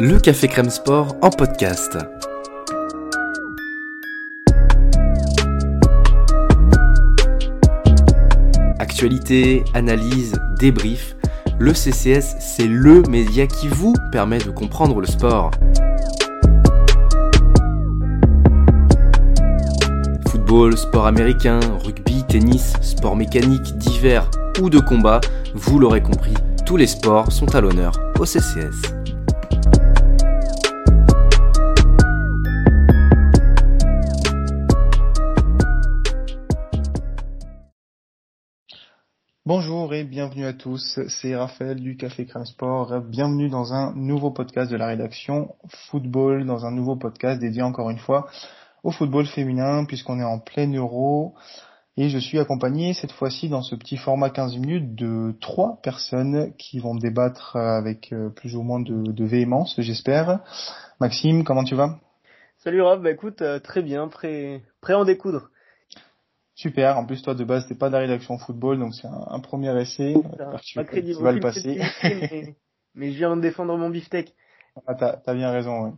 Le Café Crème Sport en podcast. Actualité, analyse, débrief, le CCS, c'est LE média qui vous permet de comprendre le sport. Football, sport américain, rugby, tennis, sport mécanique, divers ou de combat, vous l'aurez compris, tous les sports sont à l'honneur au CCS. Bonjour et bienvenue à tous, c'est Raphaël du Café Crème Sport. Bienvenue dans un nouveau podcast de la rédaction Football, dans un nouveau podcast dédié encore une fois au football féminin puisqu'on est en plein euro. Et je suis accompagné cette fois-ci dans ce petit format 15 minutes de trois personnes qui vont débattre avec euh, plus ou moins de, véhémence, j'espère. Maxime, comment tu vas? Salut Rob, bah écoute, euh, très bien, prêt, prêt à en découdre. Super. En plus, toi, de base, t'es pas de la rédaction football, donc c'est un, premier essai. Tu, vas le passer. mais, je viens de défendre mon beefsteak. Ah, t'as, as bien raison, oui.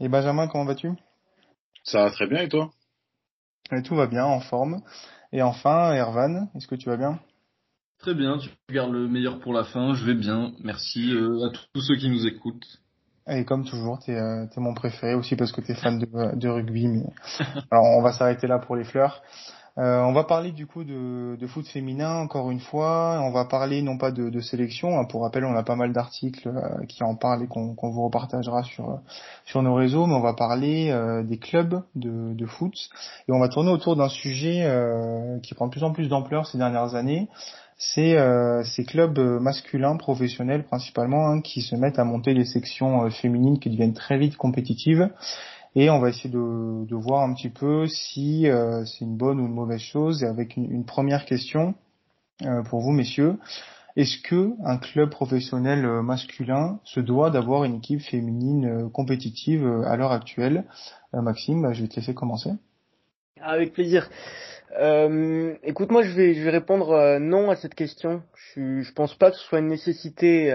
Et Benjamin, comment vas-tu? Ça va très bien, et toi? Et Tout va bien, en forme. Et enfin, Ervan, est-ce que tu vas bien? Très bien, tu regardes le meilleur pour la fin, je vais bien. Merci euh, à tous ceux qui nous écoutent. Et comme toujours, t'es euh, es mon préféré aussi parce que t'es fan de, de rugby. Mais alors on va s'arrêter là pour les fleurs. Euh, on va parler du coup de, de, foot féminin encore une fois. On va parler non pas de, de sélection. Hein. Pour rappel, on a pas mal d'articles euh, qui en parlent et qu'on vous repartagera sur sur nos réseaux. Mais on va parler euh, des clubs de, de, foot et on va tourner autour d'un sujet qui prend de plus en plus d'ampleur ces dernières années. C'est ces clubs masculins professionnels principalement hein, qui se mettent à monter les sections féminines qui deviennent très vite compétitives et on va essayer de, de voir un petit peu si euh, c'est une bonne ou une mauvaise chose. Et avec une, une première question euh, pour vous, messieurs, est-ce que un club professionnel euh, masculin se doit d'avoir une équipe féminine compétitive à l'heure actuelle? Maxime, bah, je vais te laisser commencer. Avec plaisir. Euh, écoute, moi, je vais, je vais répondre non à cette question. Je, je pense pas que ce soit une nécessité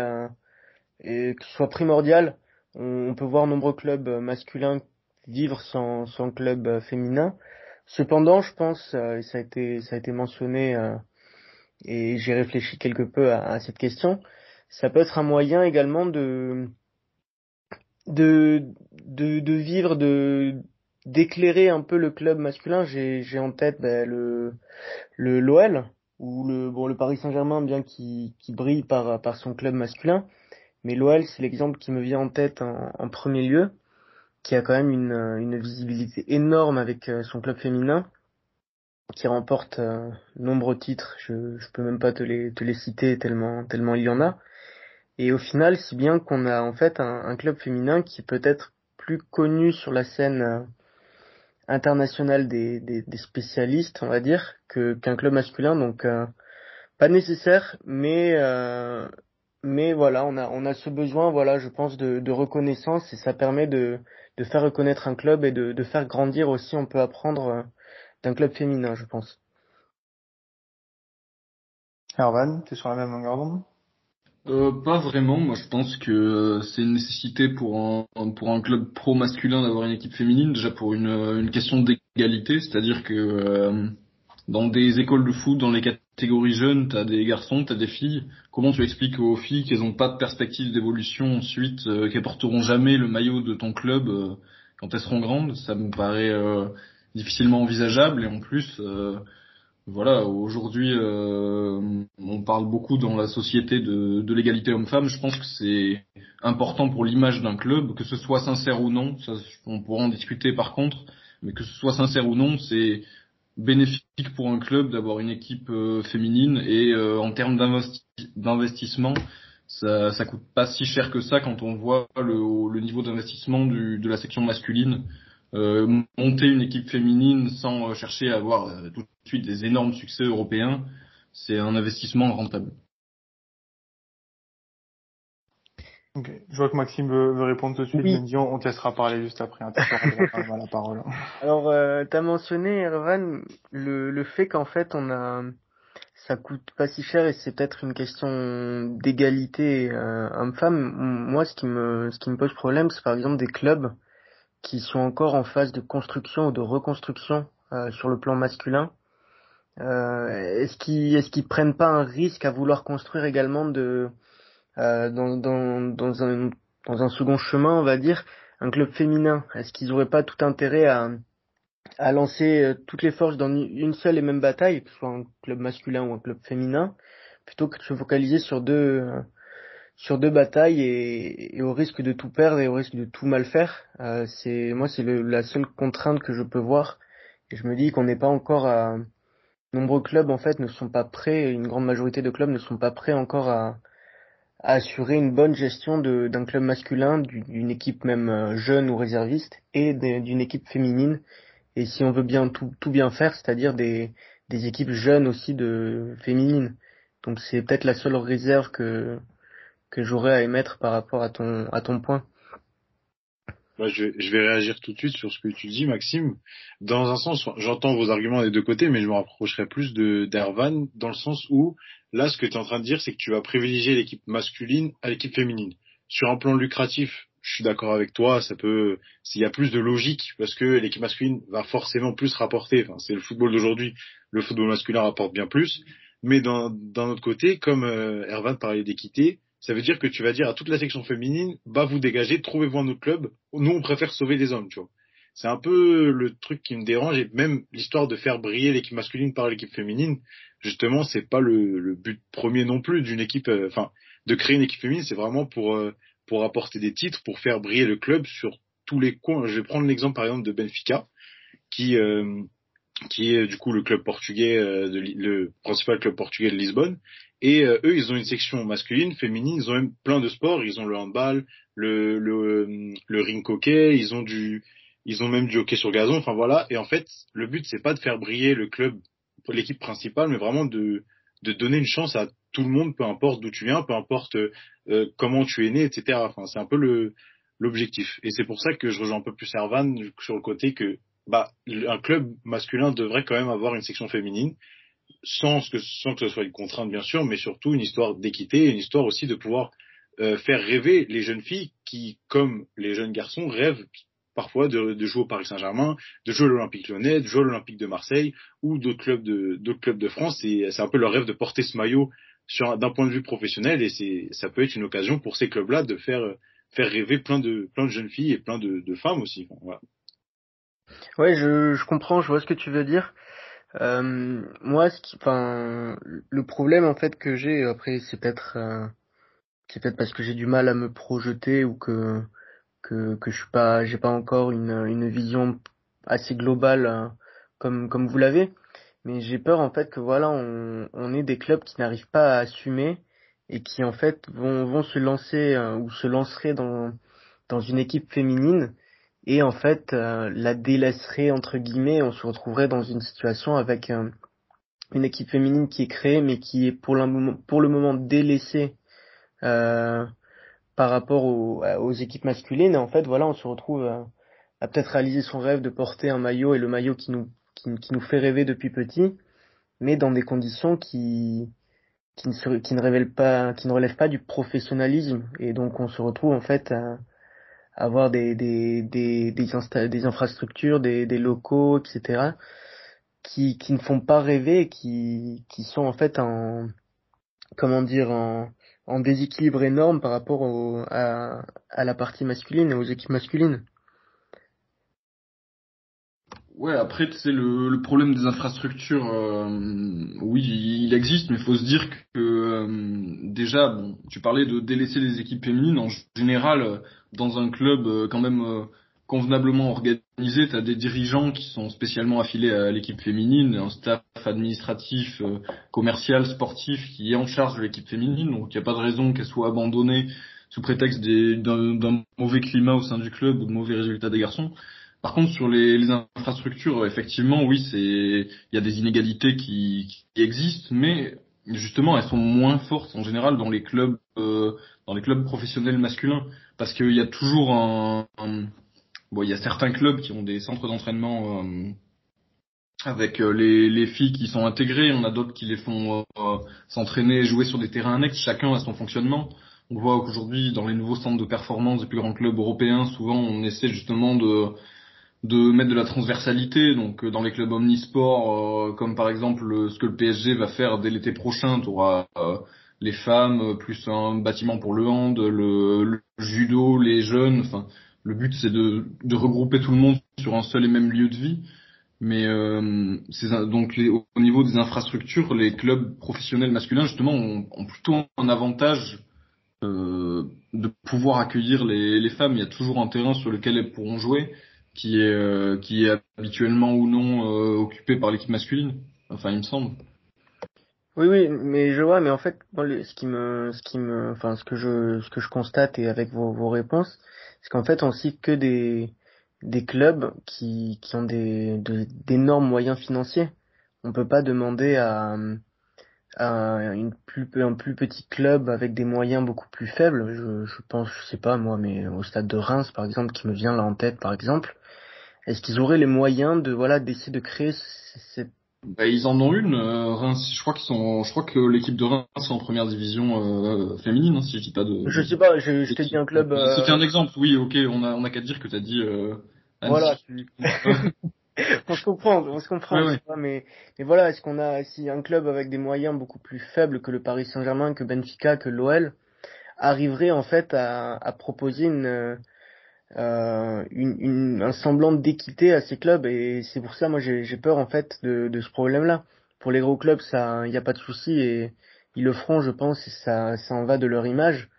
et que ce soit primordial. On peut voir nombreux clubs masculins vivre sans, club euh, féminin. Cependant, je pense, euh, et ça a été, ça a été mentionné, euh, et j'ai réfléchi quelque peu à, cette question, ça peut être un moyen également de, de, de, de vivre, de, d'éclairer un peu le club masculin. J'ai, j'ai en tête ben, le, le l'OL ou le bon le Paris Saint-Germain bien qui, qui brille par par son club masculin, mais l'OL c'est l'exemple qui me vient en tête en premier lieu qui a quand même une, euh, une visibilité énorme avec euh, son club féminin, qui remporte euh, nombreux titres. Je, je peux même pas te les, te les citer tellement, tellement il y en a. Et au final, si bien qu'on a en fait un, club féminin qui peut être plus connu sur la scène internationale des, des, des, spécialistes, on va dire, que qu'un club masculin. Donc pas nécessaire, mais mais voilà, on a on a ce besoin, voilà, je pense de, de reconnaissance et ça permet de de faire reconnaître un club et de, de faire grandir aussi, on peut apprendre euh, d'un club féminin, je pense. Erwan, tu es sur la même longueur d'onde? Euh, pas vraiment. Moi, je pense que euh, c'est une nécessité pour un pour un club pro masculin d'avoir une équipe féminine. Déjà pour une une question d'égalité, c'est-à-dire que euh, dans des écoles de foot, dans les catégories jeunes, t'as des garçons, t'as des filles. Comment tu expliques aux filles qu'elles n'ont pas de perspective d'évolution ensuite, euh, qu'elles porteront jamais le maillot de ton club euh, quand elles seront grandes? Ça me paraît euh, difficilement envisageable. Et en plus, voilà, aujourd'hui, on parle beaucoup dans la société de, de l'égalité homme-femme. Je pense que c'est important pour l'image d'un club, que ce soit sincère ou non. Ça, on pourra en discuter par contre, mais que ce soit sincère ou non, c'est bénéfique pour un club d'avoir une équipe euh, féminine et euh, en termes d'investissement, ça, ça coûte pas si cher que ça quand on voit le, le niveau d'investissement de la section masculine. Euh, monter une équipe féminine sans chercher à avoir tout de suite des énormes succès européens, c'est un investissement rentable. Je vois que Maxime veut, répondre tout de suite. Oui. on, te laissera parler juste après. Hein, la parole. Alors, euh, tu as mentionné, Ervan, le, le fait qu'en fait, on a ça coûte pas si cher et c'est peut-être une question d'égalité euh, homme-femme. Moi, ce qui me ce qui me pose problème, c'est par exemple des clubs qui sont encore en phase de construction ou de reconstruction euh, sur le plan masculin. Euh, est-ce qu'ils est-ce qu'ils prennent pas un risque à vouloir construire également de euh, dans, dans, dans un dans un second chemin, on va dire, un club féminin Est-ce qu'ils auraient pas tout intérêt à à lancer euh, toutes les forces dans une seule et même bataille, que ce soit un club masculin ou un club féminin, plutôt que de se focaliser sur deux sur deux batailles et, et, au risque de tout perdre et au risque de tout mal faire? Euh, c'est moi c'est la seule contrainte que je peux voir et je me dis qu'on n'est pas encore à nombreux clubs en fait ne sont pas prêts, une grande majorité de clubs ne sont pas prêts encore à, à assurer une bonne gestion d'un club masculin, d'une équipe même euh, jeune ou réserviste et d'une équipe féminine et si on veut bien tout, tout bien faire, c'est-à-dire des, des équipes jeunes aussi de féminines. Donc c'est peut-être la seule réserve que que j'aurais à émettre par rapport à ton à ton point. je, vais réagir tout de suite sur ce que tu dis, Maxime. Dans un sens, j'entends vos arguments des deux côtés, mais je me rapprocherai plus de d'Ervan dans le sens où là, ce que tu es en train de dire, c'est que tu vas privilégier l'équipe masculine à l'équipe féminine. Sur un plan lucratif, je suis d'accord avec toi, ça peut, s'il y a plus de logique, parce que l'équipe masculine va forcément plus rapporter. C'est le football d'aujourd'hui. Le football masculin rapporte bien plus. Mais d'un autre côté, comme euh, Ervan parlait d'équité, ça veut dire que tu vas dire à toute la section féminine, bah vous dégagez, trouvez-vous un autre club. Nous, on préfère sauver les hommes, tu vois. C'est un peu le truc qui me dérange et même l'histoire de faire briller l'équipe masculine par l'équipe féminine. Justement, c'est pas le, le, but premier non plus d'une équipe. Euh, enfin, de créer une équipe féminine, c'est vraiment pour euh, pour apporter des titres, pour faire briller le club sur tous les coins. Je vais prendre l'exemple par exemple de Benfica, qui euh, qui est du coup le club portugais, euh, de, le principal club portugais de Lisbonne. Et euh, eux, ils ont une section masculine, féminine. Ils ont même plein de sports. Ils ont le handball, le le, le ring hockey. Ils ont du ils ont même du hockey sur gazon. Enfin voilà. Et en fait, le but c'est pas de faire briller le club, l'équipe principale, mais vraiment de de donner une chance à tout le monde, peu importe d'où tu viens, peu importe euh, comment tu es né, etc. Enfin, c'est un peu le l'objectif. Et c'est pour ça que je rejoins un peu plus Servan sur le côté que bah un club masculin devrait quand même avoir une section féminine, sans que sans que ce soit une contrainte bien sûr, mais surtout une histoire d'équité, une histoire aussi de pouvoir euh, faire rêver les jeunes filles qui, comme les jeunes garçons, rêvent parfois de, de jouer au Paris Saint-Germain, de jouer à l'Olympique Lyonnais, de jouer à l'Olympique de Marseille ou d'autres clubs de d'autres clubs de France. Et c'est un peu leur rêve de porter ce maillot d'un point de vue professionnel. Et c'est ça peut être une occasion pour ces clubs-là de faire faire rêver plein de plein de jeunes filles et plein de, de femmes aussi. Voilà. Ouais, je, je comprends, je vois ce que tu veux dire. Euh, moi, ce qui, enfin, le problème en fait que j'ai, après, c'est peut-être, euh, c'est peut-être parce que j'ai du mal à me projeter ou que que, que je suis pas, j'ai pas encore une, une vision assez globale euh, comme comme vous l'avez. Mais j'ai peur en fait que voilà, on, on ait des clubs qui n'arrivent pas à assumer et qui en fait vont vont se lancer euh, ou se lanceraient dans dans une équipe féminine et en fait euh, la délaisserait entre guillemets. On se retrouverait dans une situation avec une équipe féminine qui est créée mais qui est pour le moment pour le moment délaissée. Par rapport aux, aux, équipes masculines. Et en fait, voilà, on se retrouve à, à peut-être réaliser son rêve de porter un maillot et le maillot qui nous, qui, qui, nous fait rêver depuis petit, mais dans des conditions qui, qui ne, se, qui ne révèlent pas, qui ne relèvent pas du professionnalisme. Et donc, on se retrouve en fait à, avoir des, des, des, des, des infrastructures, des, des locaux, etc., qui, qui ne font pas rêver, qui, qui sont en fait en, comment dire, en, en déséquilibre énorme par rapport au, à, à la partie masculine et aux équipes masculines. Ouais, après c'est le, le problème des infrastructures. Euh, oui, il existe, mais faut se dire que euh, déjà, bon, tu parlais de délaisser les équipes féminines. En général, dans un club euh, quand même convenablement organisé, tu as des dirigeants qui sont spécialement affiliés à l'équipe féminine, un staff administratif, euh, commercial, sportif qui est en charge de l'équipe féminine, donc il n'y a pas de raison qu'elle soit abandonnée sous prétexte d'un mauvais climat au sein du club ou de mauvais résultats des garçons. Par contre, sur les, infrastructures, effectivement, oui, c'est il y a des inégalités qui, qui, existent, mais justement, elles sont moins fortes en général dans les clubs euh, dans les clubs professionnels masculins, parce qu'il y a toujours un Bon, il y a certains clubs qui ont des centres d'entraînement euh, avec les, les filles qui sont intégrées, on a d'autres qui les font s'entraîner et jouer sur des terrains annexes, chacun a son fonctionnement. On voit qu'aujourd'hui, dans les nouveaux centres de performance des plus grands clubs européens, souvent on essaie justement de de mettre de la transversalité. Donc dans les clubs omnisports, comme par exemple ce que le PSG va faire dès l'été prochain, tu auras les femmes, plus un bâtiment pour le hand, le, judo, les jeunes. Enfin, le but c'est de, regrouper tout le monde sur un seul et même lieu de vie. Mais euh, donc au niveau des infrastructures, les clubs professionnels masculins justement ont, plutôt un avantage euh, de pouvoir accueillir les, les, femmes. Il y a toujours un terrain sur lequel elles pourront jouer, qui est euh, qui est habituellement ou non euh, occupé par l'équipe masculine. Enfin, il me semble. Oui, oui, mais je vois, mais en fait, ce qui me, ce qui me, enfin, ce que je, ce que je constate et avec vos, vos réponses, c'est qu'en fait, on cite que des, des clubs qui, qui ont des, d'énormes moyens financiers. On peut pas demander à, à une plus, un plus petit club avec des moyens beaucoup plus faibles. Je, je pense, je sais pas moi, mais au stade de Reims, par exemple, qui me vient là en tête, par exemple, est-ce qu'ils auraient les moyens de, voilà, d'essayer de créer cette bah, ils en ont une. Euh, Reims, je crois qu'ils sont, je crois que l'équipe de Reims est en première division euh, féminine, hein, si je dis pas de. Je sais pas, je, je t'ai dit un club. Euh... C'était un exemple, oui, ok. On a, on a qu'à dire que t'as dit. Euh, voilà. on se comprend, on se comprend. mais, mais voilà, est-ce qu'on a si un club avec des moyens beaucoup plus faibles que le Paris Saint-Germain, que Benfica, que l'OL, arriverait en fait à, à proposer une euh, une, une, un semblant d'équité à ces clubs et c'est pour ça moi j'ai peur en fait de, de ce problème-là. Pour les gros clubs, ça, il n'y a pas de souci et ils le feront, je pense, et ça, ça en va de leur image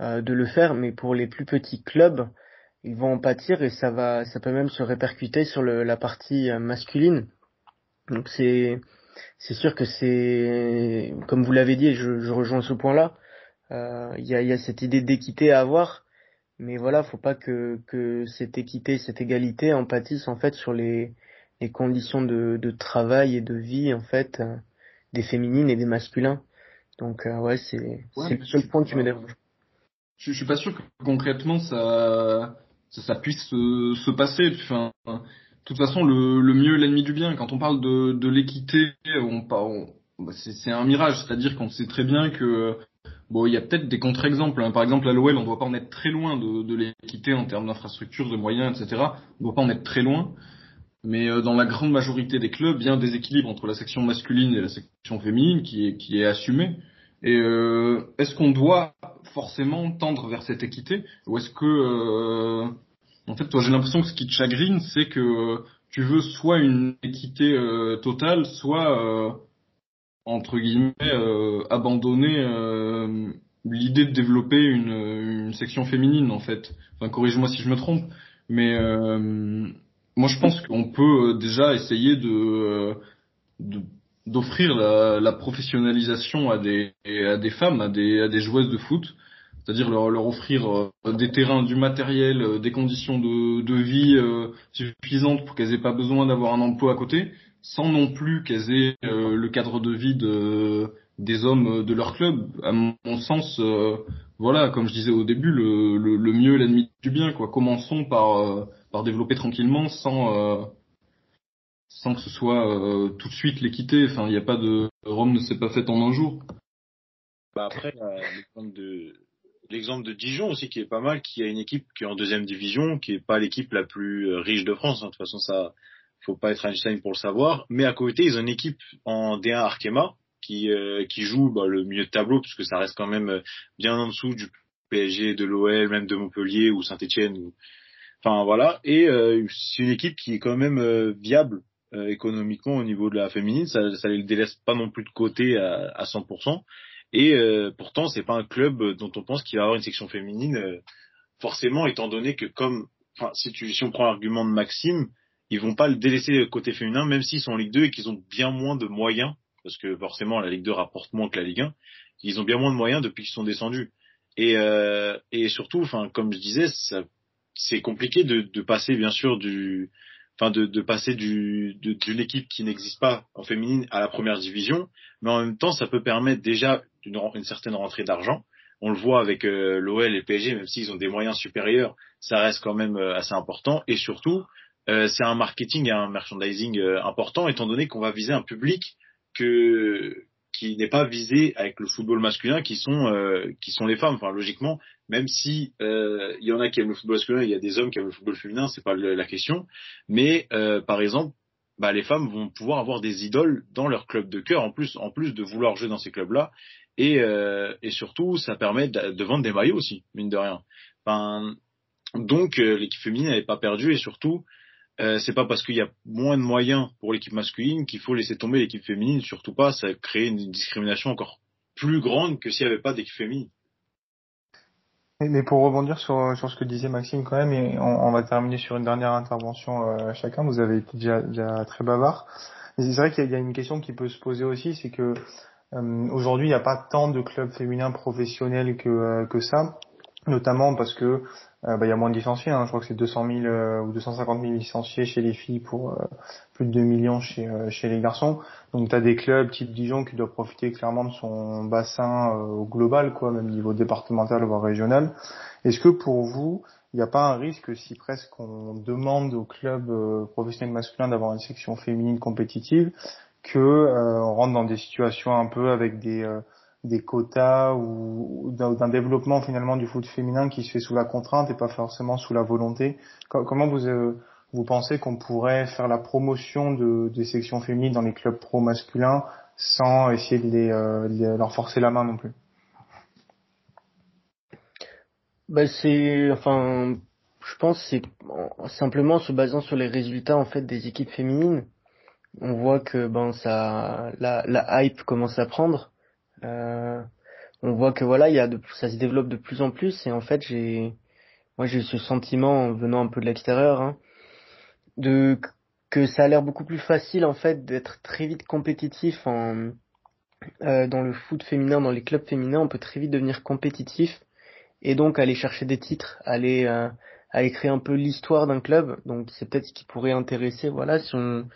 euh, de le faire. Mais pour les plus petits clubs, ils vont en pâtir et ça va, ça peut même se répercuter sur le, la partie euh, masculine. Donc c'est, c'est sûr que c'est, comme vous l'avez dit, et je, je rejoins ce point-là. Euh, il y, a, y a cette idée d'équité à avoir mais voilà, faut pas que, que cette équité, cette égalité en pâtisse en fait sur les, les conditions de, de travail et de vie en fait euh, des féminines et des masculins. Donc euh, ouais, c'est c'est le seul point qui me dérange. Je, je suis pas sûr que concrètement ça ça, ça puisse se, se passer. Enfin, de toute façon, le, le mieux l'ennemi du bien. Quand on parle de, de l'équité, on, on, bah, c'est un mirage, c'est-à-dire qu'on sait très bien que Bon, il y a peut-être des contre-exemples. Hein. Par exemple, à l'OL, on ne doit pas en être très loin de, l'équité en termes d'infrastructures, de moyens, etc. On ne doit pas en être très loin. Mais euh, dans la grande majorité des clubs, il y a un déséquilibre entre la section masculine et la section féminine qui est, qui est assumé. Et euh, est-ce qu'on doit forcément tendre vers cette équité? Ou est-ce que... Euh, en fait, toi, j'ai l'impression que ce qui te chagrine, c'est que tu veux soit une équité totale, soit entre guillemets euh, abandonner euh, l'idée de développer une, une, section féminine en fait. Enfin corrige-moi si je me trompe, mais euh, moi je pense qu'on peut déjà essayer de d'offrir la, la, professionnalisation à des à des femmes, à des à des joueuses de foot, c'est-à-dire leur, leur offrir des terrains, du matériel, des conditions de, de vie suffisantes pour qu'elles aient pas besoin d'avoir un emploi à côté, sans non plus aient euh, le cadre de vie de, des hommes de leur club. À mon sens, euh, voilà, comme je disais au début, le, le, le mieux l'ennemi du bien. Quoi. Commençons par, euh, par développer tranquillement sans, sans que ce soit tout de suite l'équité. Enfin, il n'y a pas de Rome ne s'est pas faite en un jour. Bah après, l'exemple de de Dijon aussi qui est pas mal, qui a une équipe qui est en deuxième division, qui est pas l'équipe la plus riche de France. Hein. De toute façon, ça faut pas être Einstein pour le savoir. Mais à côté, ils ont une équipe en D1 Arkema qui euh, qui joue bah, le milieu de tableau puisque ça reste quand même euh, bien en dessous du PSG, de l'OL, même de Montpellier ou Saint-Etienne. Ou... Enfin voilà. Et euh, c'est une équipe qui est quand même viable économiquement au niveau de la féminine. Ça, ça les délaisse pas non plus de côté à, à 100%. Et pourtant, c'est pas un club dont on pense qu'il va avoir une section féminine. forcément, étant donné que comme, enfin, si, tu, si on prend l'argument de Maxime, ils vont pas le délaisser côté féminin, même s'ils sont en Ligue 2 et qu'ils ont bien moins de moyens, parce que forcément la Ligue 2 rapporte moins que la Ligue 1, ils ont bien moins de moyens depuis qu'ils sont descendus. Et, euh, et surtout, enfin, comme je disais, c'est compliqué de, de, passer bien sûr du, enfin, de, de passer du d'une équipe qui n'existe pas en féminine à la première division, mais en même temps, ça peut permettre déjà une, une certaine rentrée d'argent. On le voit avec euh, l'OL et le PSG, même s'ils ont des moyens supérieurs, ça reste quand même euh, assez important. Et surtout, c'est un marketing et un merchandising important étant donné qu'on va viser un public que qui n'est pas visé avec le football masculin qui sont qui sont les femmes enfin logiquement même si il y en a qui aiment le football masculin il y a des hommes qui aiment le football féminin c'est pas la question mais par exemple bah, les femmes vont pouvoir avoir des idoles dans leur club de cœur, en plus, en plus de vouloir jouer dans ces clubs-là. Et, euh, et surtout, ça permet de, vendre des maillots aussi, mine de rien. Enfin, donc, euh, l'équipe féminine n'est pas perdue et surtout, euh, c'est pas parce qu'il y a moins de moyens pour l'équipe masculine qu'il faut laisser tomber l'équipe féminine. Surtout pas, ça crée une discrimination encore plus grande que s'il n'y avait pas d'équipe féminine. Mais pour rebondir sur, sur ce que disait Maxime quand même, et on, va terminer sur une dernière intervention euh, chacun, vous avez été déjà, déjà très bavard. C'est vrai qu'il y, a une question qui peut se poser aussi, c'est que euh, aujourd'hui il n'y a pas tant de clubs féminins professionnels que, euh, que ça notamment parce que euh, bah, il y a moins de licenciés. Hein. Je crois que c'est 200 000 euh, ou 250 000 licenciés chez les filles pour euh, plus de 2 millions chez, chez les garçons. Donc tu as des clubs type Dijon qui doivent profiter clairement de son bassin global, quoi, même niveau départemental voire régional. Est-ce que pour vous, il n'y a pas un risque si presque on demande aux clubs professionnels masculins d'avoir une section féminine compétitive que on rentre dans des situations un peu avec des des quotas ou d'un développement finalement du foot féminin qui se fait sous la contrainte et pas forcément sous la volonté. Comment vous euh, vous pensez qu'on pourrait faire la promotion de, des sections féminines dans les clubs pro masculins sans essayer de les, euh, leur forcer la main non plus? Bah c'est enfin je pense c'est simplement se basant sur les résultats en fait des équipes féminines. On voit que ben ça la hype commence à prendre euh, on voit que voilà, il y a de, ça se développe de plus en plus et en fait j'ai, moi j'ai ce sentiment venant un peu de l'extérieur, hein, de que ça a l'air beaucoup plus facile en fait d'être très vite compétitif en euh, dans le foot féminin, dans les clubs féminins, on peut très vite devenir compétitif et donc aller chercher des titres, aller euh, à écrire un peu l'histoire d'un club. Donc c'est peut-être ce qui pourrait intéresser. Voilà, si on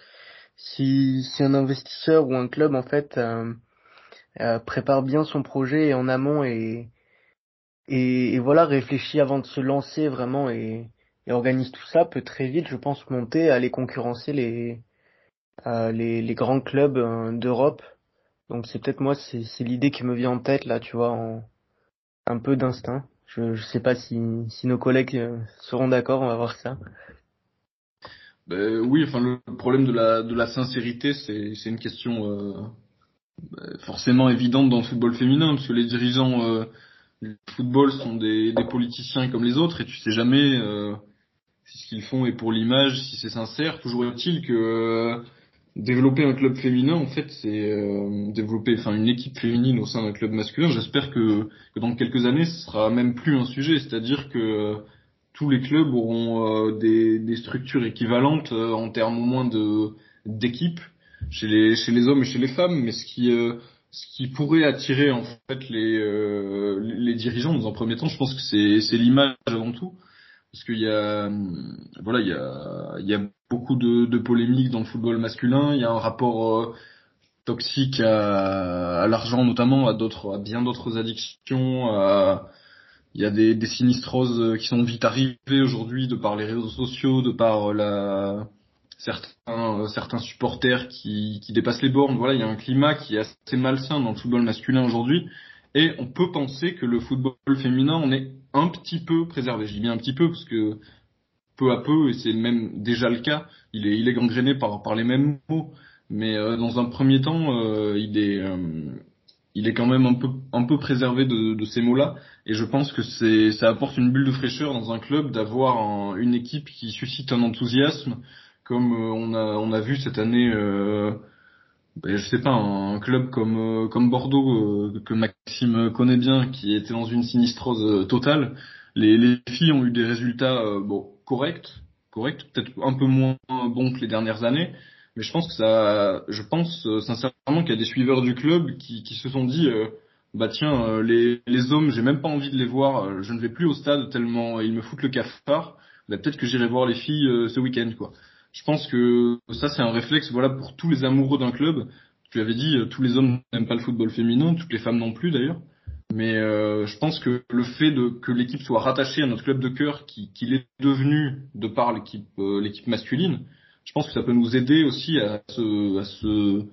si, si un investisseur ou un club en fait euh, euh, prépare bien son projet en amont et, et, voilà, réfléchit avant de se lancer vraiment et, organise tout ça, peut très vite, je pense, monter, aller concurrencer les, euh, les, les, grands clubs euh, d'Europe. Donc c'est peut-être moi, c'est l'idée qui me vient en tête là, tu vois, un peu d'instinct. Je, je sais pas si, nos collègues seront d'accord, on va voir ça. Ben, oui, enfin le problème de la de la sincérité, c'est une question euh, forcément évidente dans le football féminin, parce que les dirigeants euh, du football sont des, politiciens comme les autres, et tu sais jamais euh, si ce qu'ils font est pour l'image, si c'est sincère. Toujours est-il que euh, développer un club féminin, en fait, c'est développer, enfin, une équipe féminine au sein d'un club masculin. J'espère que, dans quelques années, ce sera même plus un sujet, c'est-à-dire que tous les clubs auront des, des, structures équivalentes en termes au moins de d'équipes chez les chez les hommes et chez les femmes, mais ce qui euh, ce qui pourrait attirer en fait les euh, les dirigeants dans un premier temps, je pense que c'est c'est l'image avant tout, parce qu'il y a voilà il y a il y a beaucoup de, de polémiques dans le football masculin, il y a un rapport euh, toxique à, à l'argent notamment, à d'autres à bien d'autres addictions, à il y a des, des sinistroses qui sont vite arrivées aujourd'hui de par les réseaux sociaux, de par la certains euh, certains supporters qui, qui dépassent les bornes. Voilà, il y a un climat qui est assez malsain dans le football masculin aujourd'hui. Et on peut penser que le football féminin en est un petit peu préservé. Je dis bien un petit peu parce que peu à peu, et c'est même déjà le cas, il est, il est gangréné par, par les mêmes mots. Mais euh, dans un premier temps, euh, il est, il est quand même un peu, un peu préservé de, ces mots-là. Et je pense que ça apporte une bulle de fraîcheur dans un club d'avoir une équipe qui suscite un enthousiasme, comme euh, on a on a vu cette année euh, ben, je sais pas un club comme euh, comme Bordeaux que Maxime connaît bien qui était dans une sinistrose totale. Les, les filles ont eu des résultats bon corrects corrects peut-être un peu moins bons que les dernières années mais je pense que ça je pense sincèrement qu'il y a des suiveurs du club qui, qui se sont dit bah tiens les, les hommes j'ai même pas envie de les voir je ne vais plus au stade tellement ils me foutent le cafard bah, peut-être que j'irai voir les filles ce week-end quoi je pense que ça c'est un réflexe voilà pour tous les amoureux d'un club. Tu avais dit euh, tous les hommes n'aiment pas le football féminin, toutes les femmes non plus d'ailleurs. Mais je pense que le fait de que l'équipe soit rattachée à notre club de cœur, qu'il qui est devenu de par l'équipe l'équipe masculine, je pense que ça peut nous aider aussi à se à se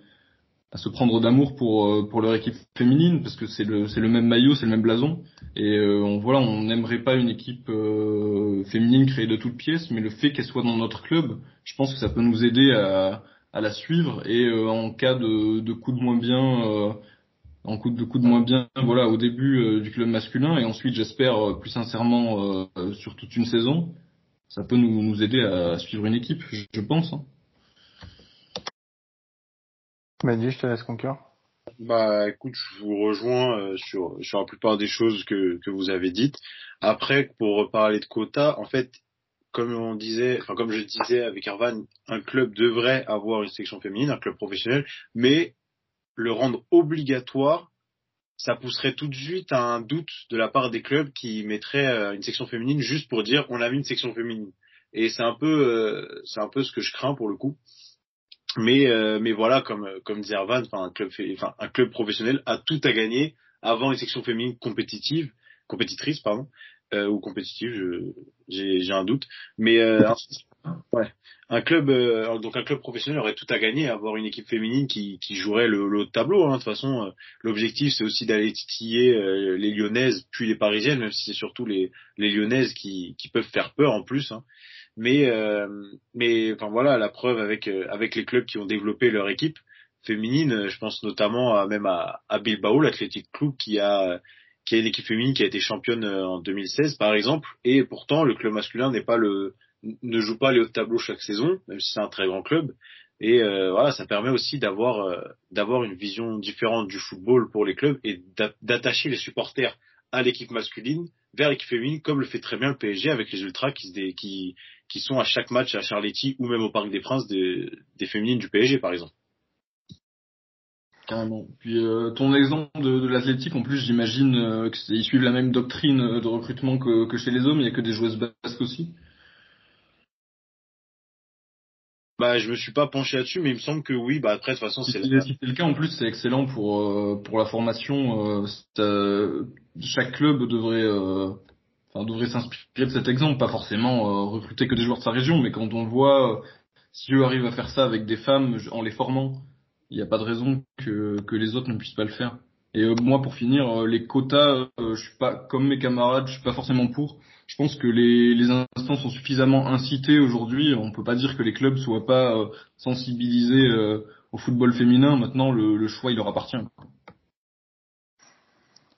à se prendre d'amour pour euh, pour leur équipe féminine parce que c'est le c'est le même maillot, c'est le même blason et euh, on voilà, on n'aimerait pas une équipe euh, féminine créée de toutes pièces, mais le fait qu'elle soit dans notre club, je pense que ça peut nous aider à à la suivre et en cas de de coup de moins bien en coup de coup de moins bien voilà au début du club masculin et ensuite j'espère plus sincèrement sur toute une saison ça peut nous, nous aider à suivre une équipe je, je pense hein. Mehdi, je te laisse conclure. Bah écoute, je vous rejoins euh, sur sur la plupart des choses que que vous avez dites. Après, pour reparler de quota, en fait, comme on disait, enfin comme je disais avec Arvan, un club devrait avoir une section féminine, un club professionnel, mais le rendre obligatoire, ça pousserait tout de suite à un doute de la part des clubs qui mettraient euh, une section féminine juste pour dire on a une section féminine. Et c'est un peu euh, c'est un peu ce que je crains pour le coup mais euh, mais voilà comme comme disait Arvan, un club enfin un club professionnel a tout à gagner avant une section féminine compétitive compétitrice pardon euh, ou compétitive j'ai j'ai un doute mais euh, ouais un club euh, donc un club professionnel aurait tout à gagner à avoir une équipe féminine qui qui jouerait le, le tableau hein. de toute façon l'objectif c'est aussi d'aller titiller les lyonnaises puis les parisiennes même si c'est surtout les les lyonnaises qui qui peuvent faire peur en plus hein. Mais euh, mais enfin voilà la preuve avec euh, avec les clubs qui ont développé leur équipe féminine. Je pense notamment à, même à, à Bilbao, l'Athletic Club qui a qui a une équipe féminine qui a été championne euh, en 2016 par exemple. Et pourtant le club masculin n'est pas le ne joue pas les hauts tableaux chaque saison, même si c'est un très grand club. Et euh, voilà, ça permet aussi d'avoir d'avoir une vision différente du football pour les clubs et d'attacher les supporters à l'équipe masculine vers l'équipe féminine, comme le fait très bien le PSG avec les ultras qui, qui, qui sont à chaque match à Charletti ou même au Parc des Princes des, des féminines du PSG par exemple. Carrément. Puis euh, ton exemple de, de l'athlétique, en plus, j'imagine euh, qu'ils suivent la même doctrine de recrutement que, que chez les hommes. Il y a que des joueuses basques aussi? Bah, je me suis pas penché là-dessus, mais il me semble que oui. Bah après, de toute façon, c'est le, si le cas. En plus, c'est excellent pour euh, pour la formation. Euh, chaque club devrait enfin, devrait s'inspirer de cet exemple, pas forcément euh, recruter que des joueurs de sa région, mais quand on voit euh, si eux arrivent à faire ça avec des femmes en les formant, il n'y a pas de raison que, les autres ne puissent pas le faire. Et euh, moi, pour finir, les quotas, je suis pas comme mes camarades, je suis pas forcément pour. Je pense que les, les instances sont suffisamment incitées aujourd'hui. On peut pas dire que les clubs soient pas sensibilisés au football féminin. Maintenant, le, le choix, il leur appartient.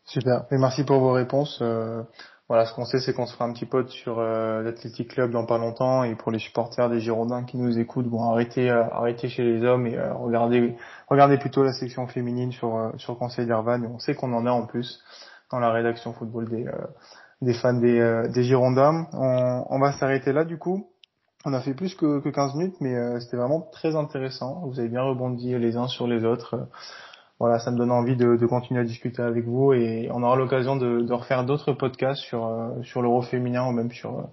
Super. Et merci pour vos réponses. Voilà, ce qu'on sait, c'est qu'on se fera un petit pote sur euh, l'Athletic Club dans pas longtemps. Et pour les supporters des Girondins qui nous écoutent, bon, arrêtez, euh, arrêtez chez les hommes et euh, regardez, regardez plutôt la section féminine sur euh, sur Conseil d'Irvan. On sait qu'on en a en plus dans la rédaction football des des fans des, des Girondins. On, on va s'arrêter là du coup. On a fait plus que, que 15 minutes, mais c'était vraiment très intéressant. Vous avez bien rebondi les uns sur les autres voilà, ça me donne envie de, continuer à discuter avec vous et on aura l'occasion de, refaire d'autres podcasts sur euh, sur l'euro féminin ou même sur euh,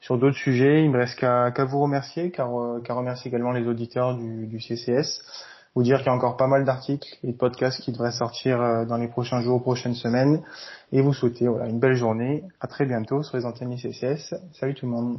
sur d'autres sujets. Il me reste qu'à vous remercier, euh, qu'à remercier également les auditeurs du, du CCS. Vous dire qu'il y a encore pas mal d'articles et de podcasts qui devraient sortir dans les prochains jours, prochaines semaines. Et vous souhaiter voilà, une belle journée. À très bientôt sur les antennes CCS. Salut tout le monde.